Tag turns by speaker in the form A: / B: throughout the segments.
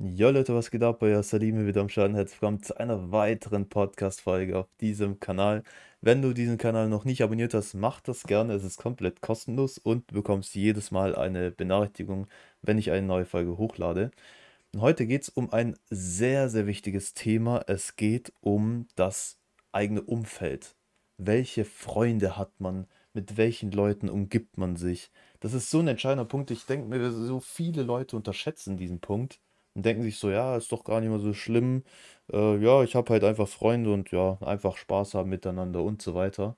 A: Jo Leute, was geht ab? Euer Salim wieder am Schaden. Herzlich willkommen zu einer weiteren Podcast-Folge auf diesem Kanal. Wenn du diesen Kanal noch nicht abonniert hast, mach das gerne. Es ist komplett kostenlos und du bekommst jedes Mal eine Benachrichtigung, wenn ich eine neue Folge hochlade. Und heute geht es um ein sehr, sehr wichtiges Thema. Es geht um das eigene Umfeld. Welche Freunde hat man? Mit welchen Leuten umgibt man sich? Das ist so ein entscheidender Punkt. Ich denke mir, so viele Leute unterschätzen diesen Punkt und denken sich so, ja, ist doch gar nicht mehr so schlimm. Äh, ja, ich habe halt einfach Freunde und ja, einfach Spaß haben miteinander und so weiter.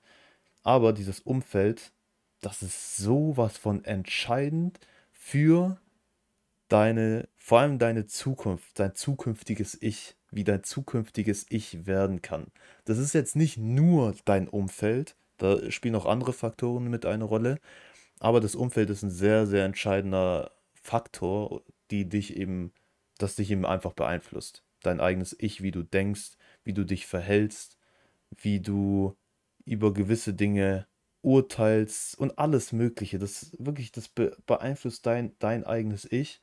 A: Aber dieses Umfeld, das ist sowas von entscheidend für deine, vor allem deine Zukunft, dein zukünftiges Ich, wie dein zukünftiges Ich werden kann. Das ist jetzt nicht nur dein Umfeld, da spielen auch andere Faktoren mit eine Rolle, aber das Umfeld ist ein sehr, sehr entscheidender Faktor, die dich eben das dich eben einfach beeinflusst. Dein eigenes Ich, wie du denkst, wie du dich verhältst, wie du über gewisse Dinge urteilst und alles Mögliche. Das wirklich, das beeinflusst dein, dein eigenes Ich.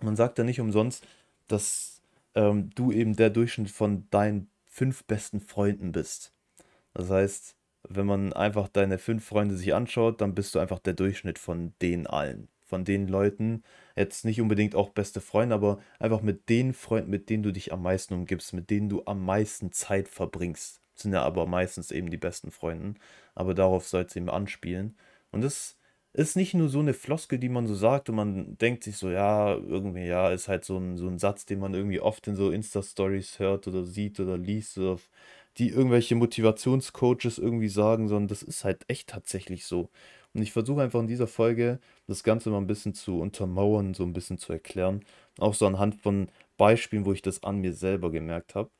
A: Man sagt ja nicht umsonst, dass ähm, du eben der Durchschnitt von deinen fünf besten Freunden bist. Das heißt, wenn man einfach deine fünf Freunde sich anschaut, dann bist du einfach der Durchschnitt von denen allen von den Leuten, jetzt nicht unbedingt auch beste Freunde, aber einfach mit den Freunden, mit denen du dich am meisten umgibst, mit denen du am meisten Zeit verbringst. Sind ja aber meistens eben die besten Freunde. Aber darauf soll es eben anspielen. Und das ist nicht nur so eine Floskel, die man so sagt und man denkt sich so, ja, irgendwie, ja, ist halt so ein, so ein Satz, den man irgendwie oft in so Insta-Stories hört oder sieht oder liest oder die irgendwelche Motivationscoaches irgendwie sagen, sondern das ist halt echt tatsächlich so. Und ich versuche einfach in dieser Folge das Ganze mal ein bisschen zu untermauern, so ein bisschen zu erklären. Auch so anhand von Beispielen, wo ich das an mir selber gemerkt habe.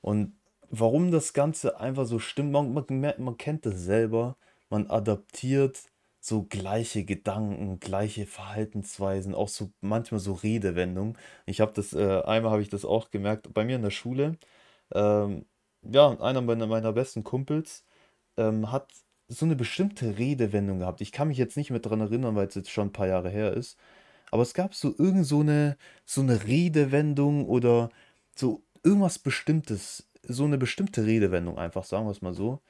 A: Und warum das Ganze einfach so stimmt, man, man, man kennt das selber, man adaptiert so gleiche Gedanken, gleiche Verhaltensweisen, auch so manchmal so Redewendungen. Ich habe das, äh, einmal habe ich das auch gemerkt, bei mir in der Schule. Ähm, ja, einer meiner, meiner besten Kumpels ähm, hat so eine bestimmte Redewendung gehabt. Ich kann mich jetzt nicht mehr dran erinnern, weil es jetzt schon ein paar Jahre her ist. Aber es gab so irgend so eine, so eine Redewendung oder so irgendwas Bestimmtes, so eine bestimmte Redewendung einfach, sagen wir es mal so.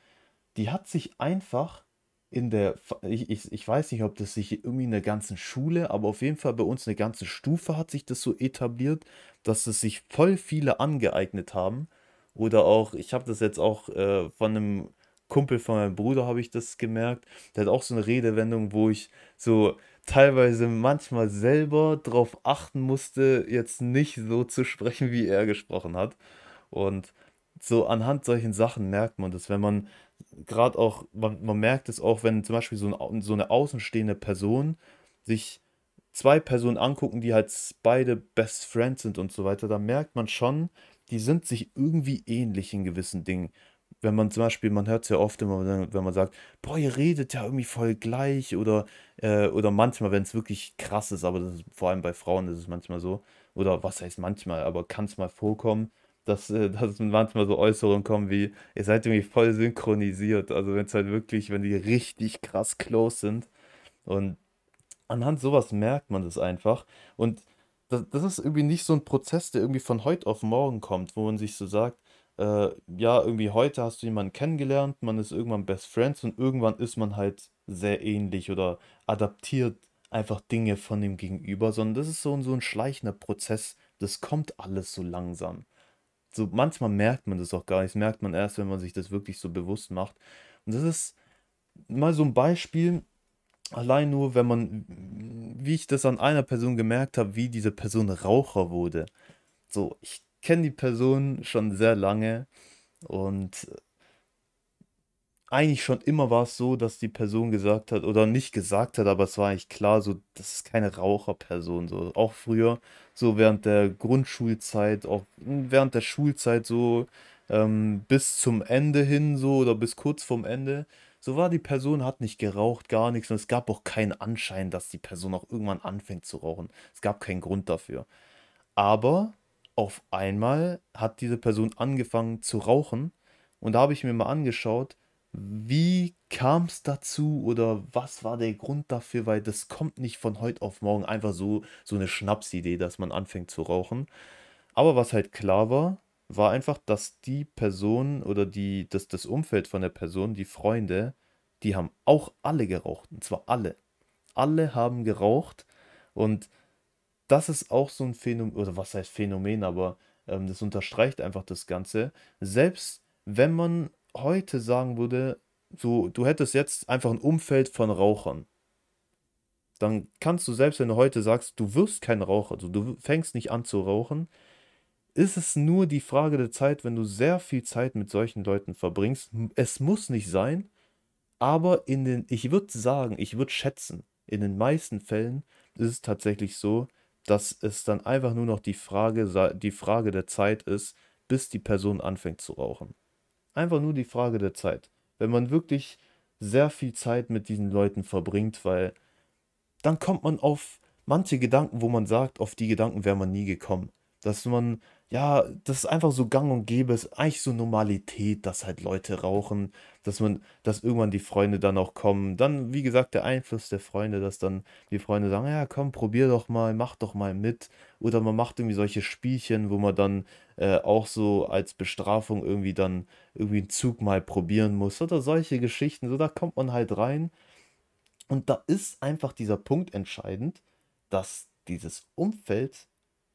A: Die hat sich einfach in der, ich, ich, ich weiß nicht, ob das sich irgendwie in der ganzen Schule, aber auf jeden Fall bei uns eine ganze Stufe hat sich das so etabliert, dass es sich voll viele angeeignet haben. Oder auch, ich habe das jetzt auch äh, von einem Kumpel von meinem Bruder habe ich das gemerkt. Der hat auch so eine Redewendung, wo ich so teilweise manchmal selber darauf achten musste, jetzt nicht so zu sprechen, wie er gesprochen hat. Und so anhand solchen Sachen merkt man das, wenn man gerade auch, man, man merkt es auch, wenn zum Beispiel so, ein, so eine außenstehende Person sich zwei Personen angucken, die halt beide Best Friends sind und so weiter, da merkt man schon, die sind sich irgendwie ähnlich in gewissen Dingen. Wenn man zum Beispiel, man hört es ja oft immer, wenn man sagt, boah, ihr redet ja irgendwie voll gleich oder, äh, oder manchmal, wenn es wirklich krass ist, aber das ist, vor allem bei Frauen ist es manchmal so, oder was heißt manchmal, aber kann es mal vorkommen, dass, äh, dass manchmal so Äußerungen kommen wie, ihr seid irgendwie voll synchronisiert, also wenn es halt wirklich, wenn die richtig krass close sind. Und anhand sowas merkt man das einfach. Und das, das ist irgendwie nicht so ein Prozess, der irgendwie von heute auf morgen kommt, wo man sich so sagt, äh, ja, irgendwie heute hast du jemanden kennengelernt, man ist irgendwann Best Friends und irgendwann ist man halt sehr ähnlich oder adaptiert einfach Dinge von dem Gegenüber, sondern das ist so, so ein schleichender Prozess. Das kommt alles so langsam. So manchmal merkt man das auch gar nicht. Das merkt man erst, wenn man sich das wirklich so bewusst macht. Und das ist mal so ein Beispiel, allein nur, wenn man, wie ich das an einer Person gemerkt habe, wie diese Person Raucher wurde. So, ich kenne die Person schon sehr lange und eigentlich schon immer war es so, dass die Person gesagt hat, oder nicht gesagt hat, aber es war eigentlich klar, so, das ist keine Raucherperson. So. Auch früher, so während der Grundschulzeit, auch während der Schulzeit, so ähm, bis zum Ende hin, so, oder bis kurz vorm Ende, so war die Person, hat nicht geraucht, gar nichts, und es gab auch keinen Anschein, dass die Person auch irgendwann anfängt zu rauchen. Es gab keinen Grund dafür. Aber auf einmal hat diese Person angefangen zu rauchen. Und da habe ich mir mal angeschaut, wie kam es dazu oder was war der Grund dafür? Weil das kommt nicht von heute auf morgen einfach so, so eine Schnapsidee, dass man anfängt zu rauchen. Aber was halt klar war, war einfach, dass die Person oder die, das, das Umfeld von der Person, die Freunde, die haben auch alle geraucht. Und zwar alle. Alle haben geraucht. Und das ist auch so ein Phänomen, oder was heißt Phänomen, aber ähm, das unterstreicht einfach das Ganze. Selbst wenn man heute sagen würde, so, du hättest jetzt einfach ein Umfeld von Rauchern, dann kannst du selbst, wenn du heute sagst, du wirst kein Raucher, also du fängst nicht an zu rauchen, ist es nur die Frage der Zeit, wenn du sehr viel Zeit mit solchen Leuten verbringst. Es muss nicht sein, aber in den, ich würde sagen, ich würde schätzen, in den meisten Fällen ist es tatsächlich so, dass es dann einfach nur noch die Frage, die Frage der Zeit ist, bis die Person anfängt zu rauchen. Einfach nur die Frage der Zeit. Wenn man wirklich sehr viel Zeit mit diesen Leuten verbringt, weil dann kommt man auf manche Gedanken, wo man sagt, auf die Gedanken wäre man nie gekommen. Dass man ja, das ist einfach so gang und gäbe, ist eigentlich so Normalität, dass halt Leute rauchen, dass man, dass irgendwann die Freunde dann auch kommen. Dann, wie gesagt, der Einfluss der Freunde, dass dann die Freunde sagen, ja, komm, probier doch mal, mach doch mal mit. Oder man macht irgendwie solche Spielchen, wo man dann äh, auch so als Bestrafung irgendwie dann irgendwie einen Zug mal probieren muss. Oder solche Geschichten. So, da kommt man halt rein. Und da ist einfach dieser Punkt entscheidend, dass dieses Umfeld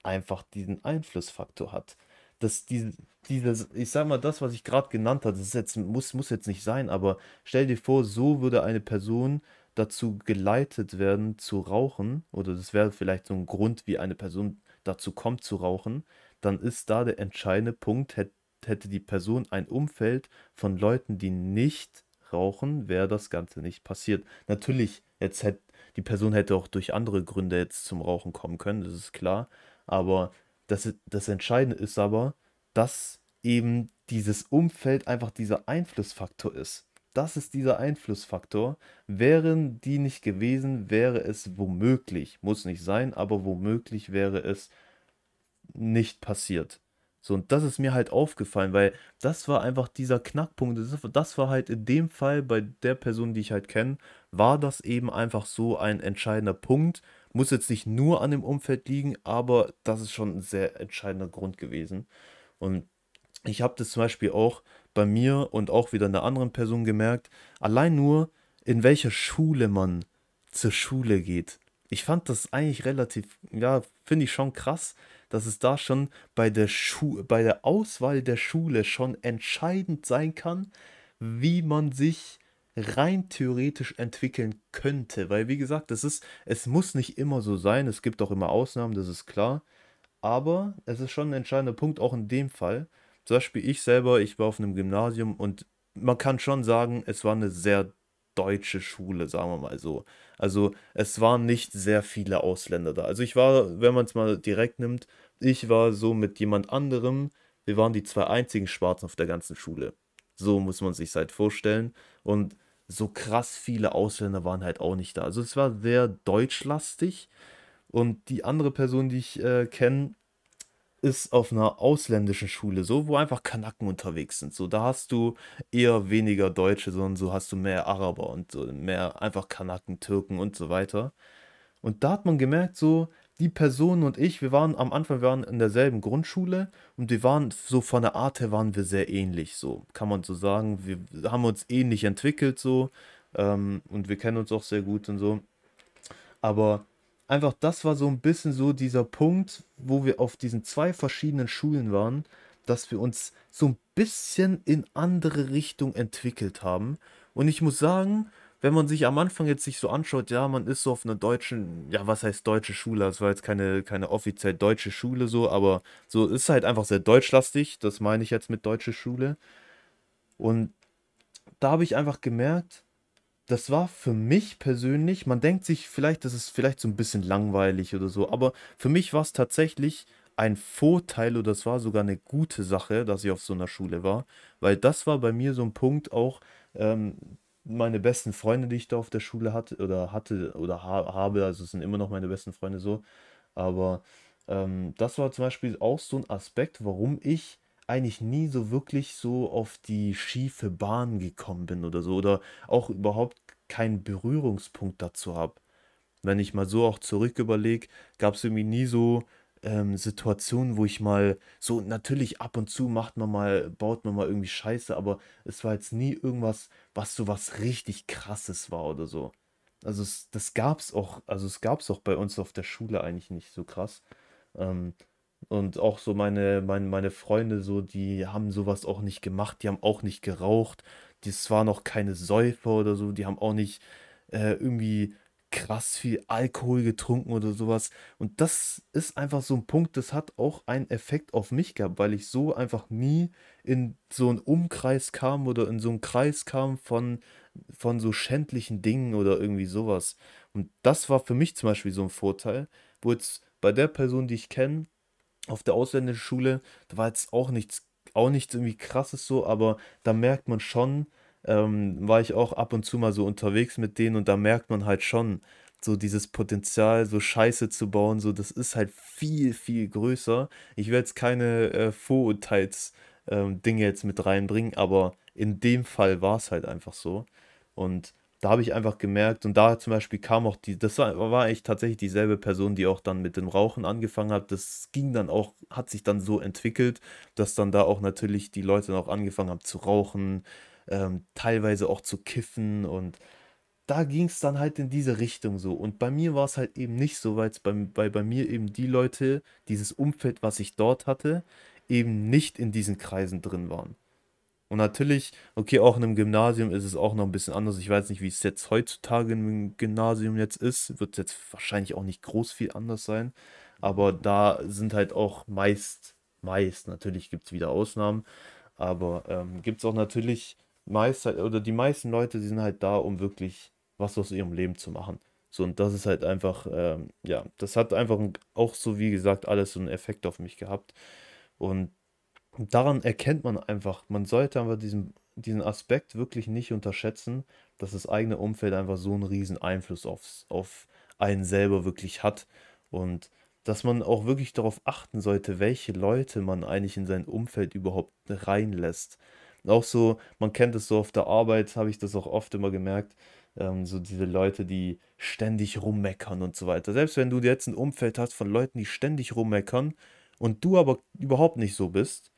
A: einfach diesen Einflussfaktor hat. Dass diese, dieses, ich sag mal, das, was ich gerade genannt habe, das ist jetzt, muss, muss jetzt nicht sein, aber stell dir vor, so würde eine Person dazu geleitet werden zu rauchen, oder das wäre vielleicht so ein Grund, wie eine Person dazu kommt zu rauchen, dann ist da der entscheidende Punkt, hätte die Person ein Umfeld von Leuten, die nicht rauchen, wäre das Ganze nicht passiert. Natürlich, jetzt hätte die Person hätte auch durch andere Gründe jetzt zum Rauchen kommen können, das ist klar, aber das, das Entscheidende ist aber, dass eben dieses Umfeld einfach dieser Einflussfaktor ist. Das ist dieser Einflussfaktor. Wären die nicht gewesen, wäre es womöglich, muss nicht sein, aber womöglich wäre es nicht passiert. So, und das ist mir halt aufgefallen, weil das war einfach dieser Knackpunkt. Das war halt in dem Fall bei der Person, die ich halt kenne, war das eben einfach so ein entscheidender Punkt, muss jetzt nicht nur an dem Umfeld liegen, aber das ist schon ein sehr entscheidender Grund gewesen. Und ich habe das zum Beispiel auch bei mir und auch wieder einer anderen Person gemerkt, allein nur, in welcher Schule man zur Schule geht. Ich fand das eigentlich relativ, ja, finde ich schon krass, dass es da schon bei der, Schu bei der Auswahl der Schule schon entscheidend sein kann, wie man sich rein theoretisch entwickeln könnte. Weil, wie gesagt, das ist, es muss nicht immer so sein. Es gibt auch immer Ausnahmen, das ist klar. Aber es ist schon ein entscheidender Punkt, auch in dem Fall. Zum Beispiel ich selber, ich war auf einem Gymnasium und man kann schon sagen, es war eine sehr deutsche Schule, sagen wir mal so. Also es waren nicht sehr viele Ausländer da. Also ich war, wenn man es mal direkt nimmt, ich war so mit jemand anderem, wir waren die zwei einzigen Schwarzen auf der ganzen Schule. So muss man sich halt vorstellen. Und so krass viele Ausländer waren halt auch nicht da. Also es war sehr deutschlastig. Und die andere Person, die ich äh, kenne, ist auf einer ausländischen Schule, so, wo einfach Kanaken unterwegs sind. So, da hast du eher weniger Deutsche, sondern so hast du mehr Araber und so mehr einfach Kanaken, Türken und so weiter. Und da hat man gemerkt, so, die Person und ich, wir waren am Anfang, wir waren in derselben Grundschule und wir waren so von der Art her waren wir sehr ähnlich, so kann man so sagen. Wir haben uns ähnlich entwickelt so ähm, und wir kennen uns auch sehr gut und so. Aber einfach das war so ein bisschen so dieser Punkt, wo wir auf diesen zwei verschiedenen Schulen waren, dass wir uns so ein bisschen in andere Richtung entwickelt haben. Und ich muss sagen, wenn man sich am Anfang jetzt sich so anschaut, ja, man ist so auf einer deutschen, ja, was heißt deutsche Schule? Das war jetzt keine, keine offiziell deutsche Schule so, aber so ist halt einfach sehr deutschlastig. Das meine ich jetzt mit deutsche Schule. Und da habe ich einfach gemerkt, das war für mich persönlich, man denkt sich vielleicht, das ist vielleicht so ein bisschen langweilig oder so, aber für mich war es tatsächlich ein Vorteil oder das war sogar eine gute Sache, dass ich auf so einer Schule war, weil das war bei mir so ein Punkt auch, ähm, meine besten Freunde, die ich da auf der Schule hatte oder hatte oder ha habe, also es sind immer noch meine besten Freunde so, aber ähm, das war zum Beispiel auch so ein Aspekt, warum ich eigentlich nie so wirklich so auf die schiefe Bahn gekommen bin oder so oder auch überhaupt keinen Berührungspunkt dazu habe. Wenn ich mal so auch zurück überlege, gab es irgendwie nie so ähm, Situationen, wo ich mal so natürlich ab und zu macht man mal baut man mal irgendwie Scheiße, aber es war jetzt nie irgendwas, was so was richtig Krasses war oder so. Also es, das gab's auch, also es gab's auch bei uns auf der Schule eigentlich nicht so krass. Ähm, und auch so meine, meine, meine Freunde, so, die haben sowas auch nicht gemacht, die haben auch nicht geraucht, das waren noch keine Säufer oder so, die haben auch nicht äh, irgendwie krass viel Alkohol getrunken oder sowas. Und das ist einfach so ein Punkt, das hat auch einen Effekt auf mich gehabt, weil ich so einfach nie in so einen Umkreis kam oder in so einen Kreis kam von, von so schändlichen Dingen oder irgendwie sowas. Und das war für mich zum Beispiel so ein Vorteil, wo jetzt bei der Person, die ich kenne, auf der ausländischen Schule, da war jetzt auch nichts, auch nichts irgendwie krasses so, aber da merkt man schon, ähm, war ich auch ab und zu mal so unterwegs mit denen und da merkt man halt schon, so dieses Potenzial, so Scheiße zu bauen, so das ist halt viel, viel größer. Ich werde jetzt keine äh, Vorurteils ähm, Dinge jetzt mit reinbringen, aber in dem Fall war es halt einfach so. Und da habe ich einfach gemerkt, und da zum Beispiel kam auch die, das war, war eigentlich tatsächlich dieselbe Person, die auch dann mit dem Rauchen angefangen hat. Das ging dann auch, hat sich dann so entwickelt, dass dann da auch natürlich die Leute dann auch angefangen haben zu rauchen, ähm, teilweise auch zu kiffen und da ging es dann halt in diese Richtung so. Und bei mir war es halt eben nicht so, weil bei, bei, bei mir eben die Leute, dieses Umfeld, was ich dort hatte, eben nicht in diesen Kreisen drin waren. Und natürlich, okay, auch in einem Gymnasium ist es auch noch ein bisschen anders. Ich weiß nicht, wie es jetzt heutzutage im Gymnasium jetzt ist. Wird jetzt wahrscheinlich auch nicht groß viel anders sein. Aber da sind halt auch meist, meist, natürlich gibt es wieder Ausnahmen, aber ähm, gibt es auch natürlich meist halt, oder die meisten Leute, die sind halt da, um wirklich was aus ihrem Leben zu machen. So, und das ist halt einfach, ähm, ja, das hat einfach auch so, wie gesagt, alles so einen Effekt auf mich gehabt. Und daran erkennt man einfach, man sollte aber diesen, diesen Aspekt wirklich nicht unterschätzen, dass das eigene Umfeld einfach so einen riesen Einfluss aufs, auf einen selber wirklich hat. Und dass man auch wirklich darauf achten sollte, welche Leute man eigentlich in sein Umfeld überhaupt reinlässt. Auch so, man kennt es so auf der Arbeit, habe ich das auch oft immer gemerkt, ähm, so diese Leute, die ständig rummeckern und so weiter. Selbst wenn du jetzt ein Umfeld hast von Leuten, die ständig rummeckern und du aber überhaupt nicht so bist,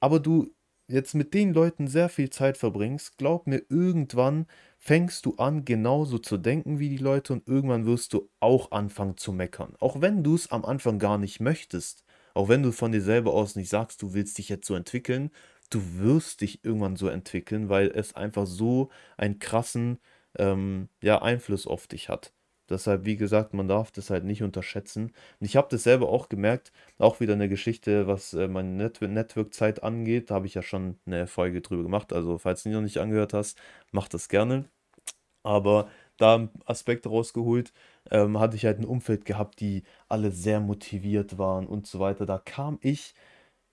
A: aber du jetzt mit den Leuten sehr viel Zeit verbringst, glaub mir, irgendwann fängst du an, genauso zu denken wie die Leute und irgendwann wirst du auch anfangen zu meckern. Auch wenn du es am Anfang gar nicht möchtest, auch wenn du von dir selber aus nicht sagst, du willst dich jetzt so entwickeln, du wirst dich irgendwann so entwickeln, weil es einfach so einen krassen ähm, ja, Einfluss auf dich hat. Deshalb, wie gesagt, man darf das halt nicht unterschätzen. Und ich habe das selber auch gemerkt, auch wieder eine Geschichte, was äh, meine Net Network-Zeit angeht. Da habe ich ja schon eine Folge drüber gemacht. Also, falls du die noch nicht angehört hast, mach das gerne. Aber da Aspekt rausgeholt, ähm, hatte ich halt ein Umfeld gehabt, die alle sehr motiviert waren und so weiter. Da kam ich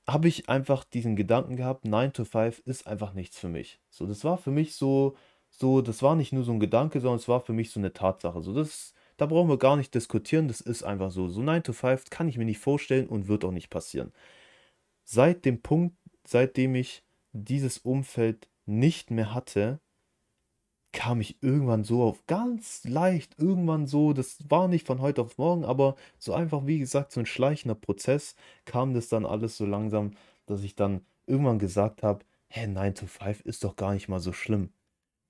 A: habe ich einfach diesen Gedanken gehabt, 9 to 5 ist einfach nichts für mich. So, das war für mich so, so, das war nicht nur so ein Gedanke, sondern es war für mich so eine Tatsache. So, das, da brauchen wir gar nicht diskutieren, das ist einfach so. So 9 to 5 kann ich mir nicht vorstellen und wird auch nicht passieren. Seit dem Punkt, seitdem ich dieses Umfeld nicht mehr hatte, kam ich irgendwann so auf ganz leicht, irgendwann so, das war nicht von heute auf morgen, aber so einfach, wie gesagt, so ein schleichender Prozess, kam das dann alles so langsam, dass ich dann irgendwann gesagt habe, hä, 9 to 5 ist doch gar nicht mal so schlimm.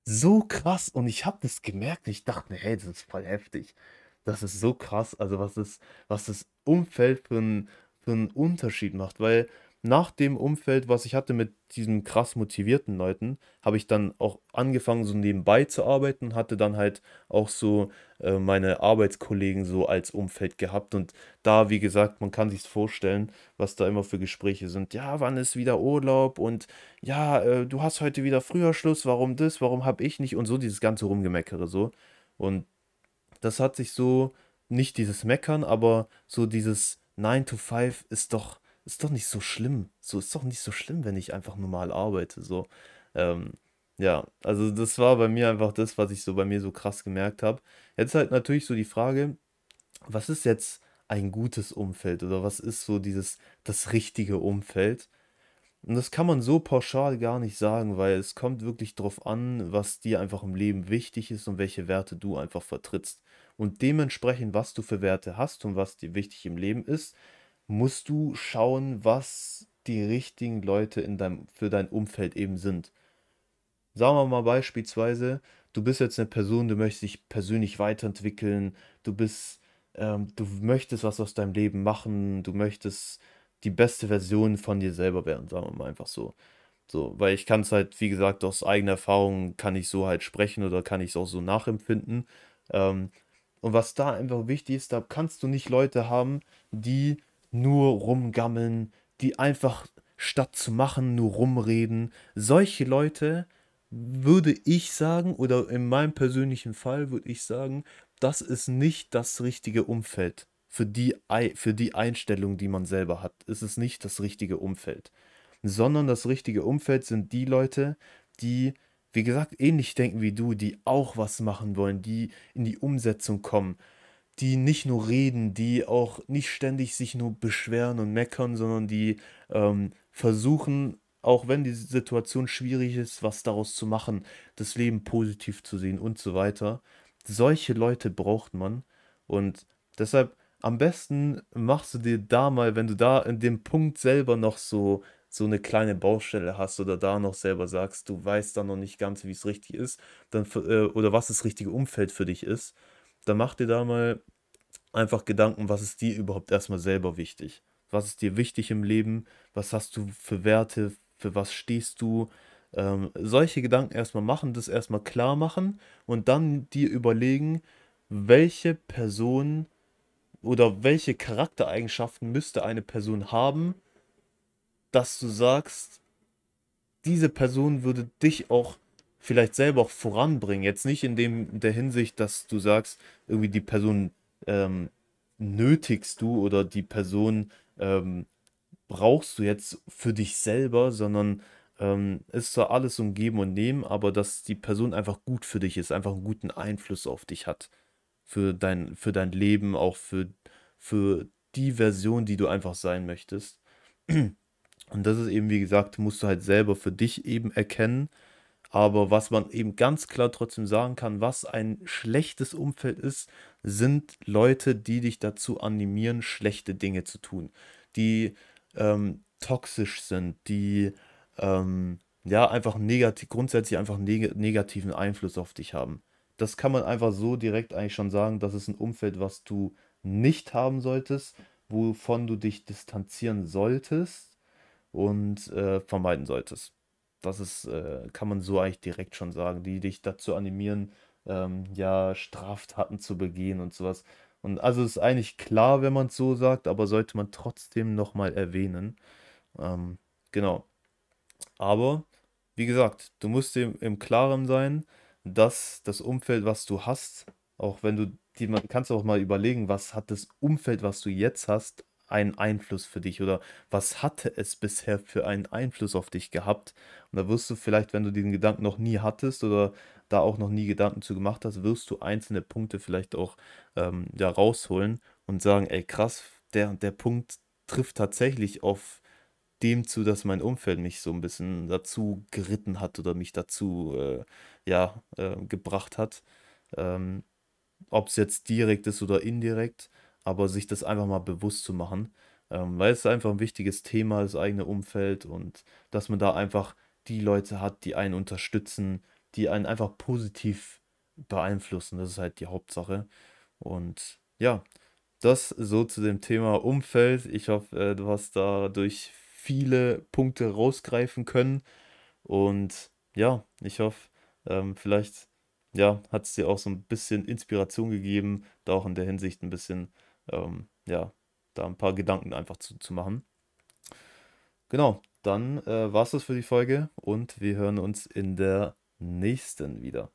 A: So krass und ich habe das gemerkt, ich dachte mir, hey, das ist voll heftig. Das ist so krass, also was das, was das Umfeld für einen für einen Unterschied macht, weil nach dem Umfeld, was ich hatte mit diesen krass motivierten Leuten, habe ich dann auch angefangen, so nebenbei zu arbeiten hatte dann halt auch so äh, meine Arbeitskollegen so als Umfeld gehabt. Und da, wie gesagt, man kann sich vorstellen, was da immer für Gespräche sind. Ja, wann ist wieder Urlaub? Und ja, äh, du hast heute wieder früher Schluss, warum das, warum habe ich nicht? Und so dieses ganze Rumgemeckere so. Und das hat sich so, nicht dieses Meckern, aber so dieses 9 to 5 ist doch ist doch nicht so schlimm. So ist doch nicht so schlimm, wenn ich einfach normal arbeite. So, ähm, ja, also das war bei mir einfach das, was ich so bei mir so krass gemerkt habe. Jetzt halt natürlich so die Frage, was ist jetzt ein gutes Umfeld oder was ist so dieses das richtige Umfeld? Und das kann man so pauschal gar nicht sagen, weil es kommt wirklich drauf an, was dir einfach im Leben wichtig ist und welche Werte du einfach vertrittst. Und dementsprechend, was du für Werte hast und was dir wichtig im Leben ist, musst du schauen, was die richtigen Leute in deinem, für dein Umfeld eben sind. Sagen wir mal beispielsweise, du bist jetzt eine Person, du möchtest dich persönlich weiterentwickeln, du bist, ähm, du möchtest was aus deinem Leben machen, du möchtest die beste Version von dir selber werden, sagen wir mal einfach so. So, weil ich kann es halt, wie gesagt, aus eigener Erfahrung kann ich so halt sprechen oder kann ich es auch so nachempfinden. Ähm, und was da einfach wichtig ist, da kannst du nicht Leute haben, die nur rumgammeln, die einfach statt zu machen nur rumreden. Solche Leute würde ich sagen, oder in meinem persönlichen Fall würde ich sagen, das ist nicht das richtige Umfeld für die, für die Einstellung, die man selber hat. Es ist nicht das richtige Umfeld. Sondern das richtige Umfeld sind die Leute, die, wie gesagt, ähnlich denken wie du, die auch was machen wollen, die in die Umsetzung kommen, die nicht nur reden, die auch nicht ständig sich nur beschweren und meckern, sondern die ähm, versuchen, auch wenn die Situation schwierig ist, was daraus zu machen, das Leben positiv zu sehen und so weiter. Solche Leute braucht man und deshalb am besten machst du dir da mal, wenn du da in dem Punkt selber noch so so eine kleine Baustelle hast oder da noch selber sagst, du weißt da noch nicht ganz, wie es richtig ist, dann äh, oder was das richtige Umfeld für dich ist, dann mach dir da mal einfach Gedanken, was ist dir überhaupt erstmal selber wichtig? Was ist dir wichtig im Leben? Was hast du für Werte? Für was stehst du? Ähm, solche Gedanken erstmal machen, das erstmal klar machen und dann dir überlegen, welche Person oder welche Charaktereigenschaften müsste eine Person haben, dass du sagst, diese Person würde dich auch vielleicht selber auch voranbringen. Jetzt nicht in dem der Hinsicht, dass du sagst, irgendwie die Person ähm, nötigst du oder die Person ähm, brauchst du jetzt für dich selber, sondern ähm, ist zwar alles um Geben und Nehmen, aber dass die Person einfach gut für dich ist, einfach einen guten Einfluss auf dich hat. Für dein, für dein Leben, auch für, für die Version, die du einfach sein möchtest. Und das ist eben, wie gesagt, musst du halt selber für dich eben erkennen aber was man eben ganz klar trotzdem sagen kann, was ein schlechtes Umfeld ist, sind Leute, die dich dazu animieren, schlechte Dinge zu tun, die ähm, toxisch sind, die ähm, ja einfach negativ, grundsätzlich einfach neg negativen Einfluss auf dich haben. Das kann man einfach so direkt eigentlich schon sagen, das ist ein Umfeld, was du nicht haben solltest, wovon du dich distanzieren solltest und äh, vermeiden solltest. Das ist, äh, kann man so eigentlich direkt schon sagen, die dich dazu animieren, ähm, ja, Straftaten zu begehen und sowas. Und also ist eigentlich klar, wenn man es so sagt, aber sollte man trotzdem nochmal erwähnen. Ähm, genau. Aber, wie gesagt, du musst dir im Klaren sein, dass das Umfeld, was du hast, auch wenn du, die, man kannst auch mal überlegen, was hat das Umfeld, was du jetzt hast, einen Einfluss für dich oder was hatte es bisher für einen Einfluss auf dich gehabt? Und da wirst du vielleicht, wenn du diesen Gedanken noch nie hattest oder da auch noch nie Gedanken zu gemacht hast, wirst du einzelne Punkte vielleicht auch ähm, ja, rausholen und sagen, ey krass, der der Punkt trifft tatsächlich auf dem zu, dass mein Umfeld mich so ein bisschen dazu geritten hat oder mich dazu äh, ja, äh, gebracht hat. Ähm, Ob es jetzt direkt ist oder indirekt aber sich das einfach mal bewusst zu machen, ähm, weil es einfach ein wichtiges Thema, das eigene Umfeld und dass man da einfach die Leute hat, die einen unterstützen, die einen einfach positiv beeinflussen. Das ist halt die Hauptsache. Und ja, das so zu dem Thema Umfeld. Ich hoffe, äh, du hast dadurch viele Punkte rausgreifen können. Und ja, ich hoffe, ähm, vielleicht ja, hat es dir auch so ein bisschen Inspiration gegeben, da auch in der Hinsicht ein bisschen ähm, ja, da ein paar Gedanken einfach zu, zu machen. Genau, dann äh, war es das für die Folge und wir hören uns in der nächsten wieder.